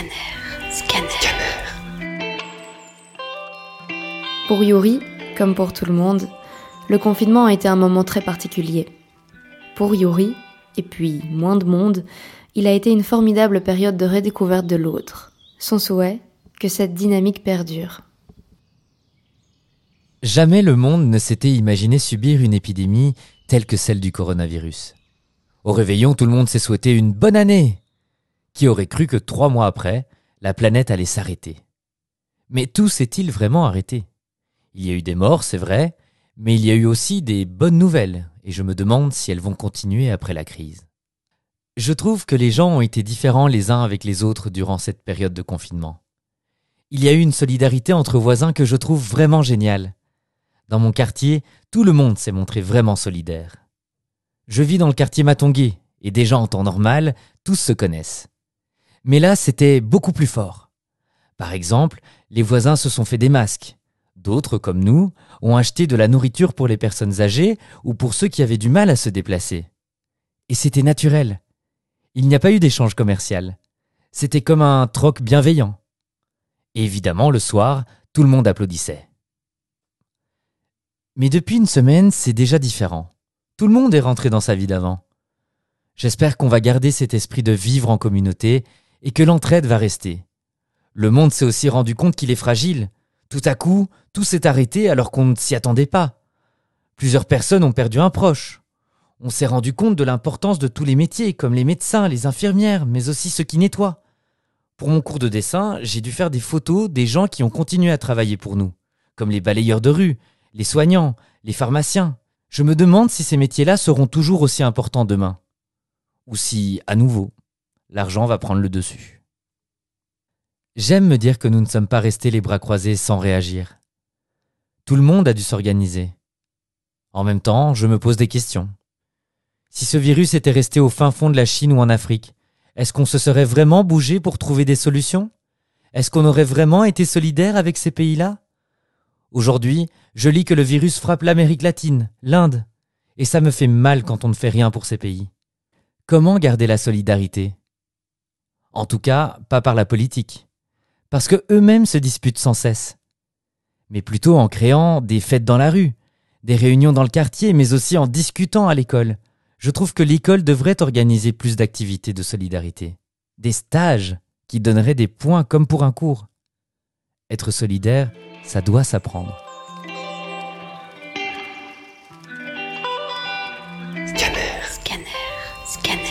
Scanner. Scanner. Pour Yuri, comme pour tout le monde, le confinement a été un moment très particulier. Pour Yuri, et puis moins de monde, il a été une formidable période de redécouverte de l'autre. Son souhait, que cette dynamique perdure. Jamais le monde ne s'était imaginé subir une épidémie telle que celle du coronavirus. Au réveillon, tout le monde s'est souhaité une bonne année. Qui aurait cru que trois mois après, la planète allait s'arrêter Mais tout s'est-il vraiment arrêté? Il y a eu des morts, c'est vrai, mais il y a eu aussi des bonnes nouvelles, et je me demande si elles vont continuer après la crise. Je trouve que les gens ont été différents les uns avec les autres durant cette période de confinement. Il y a eu une solidarité entre voisins que je trouve vraiment géniale. Dans mon quartier, tout le monde s'est montré vraiment solidaire. Je vis dans le quartier Matongué, et déjà en temps normal, tous se connaissent. Mais là, c'était beaucoup plus fort. Par exemple, les voisins se sont fait des masques. D'autres, comme nous, ont acheté de la nourriture pour les personnes âgées ou pour ceux qui avaient du mal à se déplacer. Et c'était naturel. Il n'y a pas eu d'échange commercial. C'était comme un troc bienveillant. Évidemment, le soir, tout le monde applaudissait. Mais depuis une semaine, c'est déjà différent. Tout le monde est rentré dans sa vie d'avant. J'espère qu'on va garder cet esprit de vivre en communauté et que l'entraide va rester. Le monde s'est aussi rendu compte qu'il est fragile. Tout à coup, tout s'est arrêté alors qu'on ne s'y attendait pas. Plusieurs personnes ont perdu un proche. On s'est rendu compte de l'importance de tous les métiers, comme les médecins, les infirmières, mais aussi ceux qui nettoient. Pour mon cours de dessin, j'ai dû faire des photos des gens qui ont continué à travailler pour nous, comme les balayeurs de rue, les soignants, les pharmaciens. Je me demande si ces métiers-là seront toujours aussi importants demain. Ou si, à nouveau, l'argent va prendre le dessus. J'aime me dire que nous ne sommes pas restés les bras croisés sans réagir. Tout le monde a dû s'organiser. En même temps, je me pose des questions. Si ce virus était resté au fin fond de la Chine ou en Afrique, est-ce qu'on se serait vraiment bougé pour trouver des solutions? Est-ce qu'on aurait vraiment été solidaire avec ces pays-là? Aujourd'hui, je lis que le virus frappe l'Amérique latine, l'Inde, et ça me fait mal quand on ne fait rien pour ces pays. Comment garder la solidarité? En tout cas, pas par la politique. Parce que eux-mêmes se disputent sans cesse. Mais plutôt en créant des fêtes dans la rue, des réunions dans le quartier, mais aussi en discutant à l'école. Je trouve que l'école devrait organiser plus d'activités de solidarité. Des stages qui donneraient des points comme pour un cours. Être solidaire, ça doit s'apprendre. Scanner. Scanner. Scanner.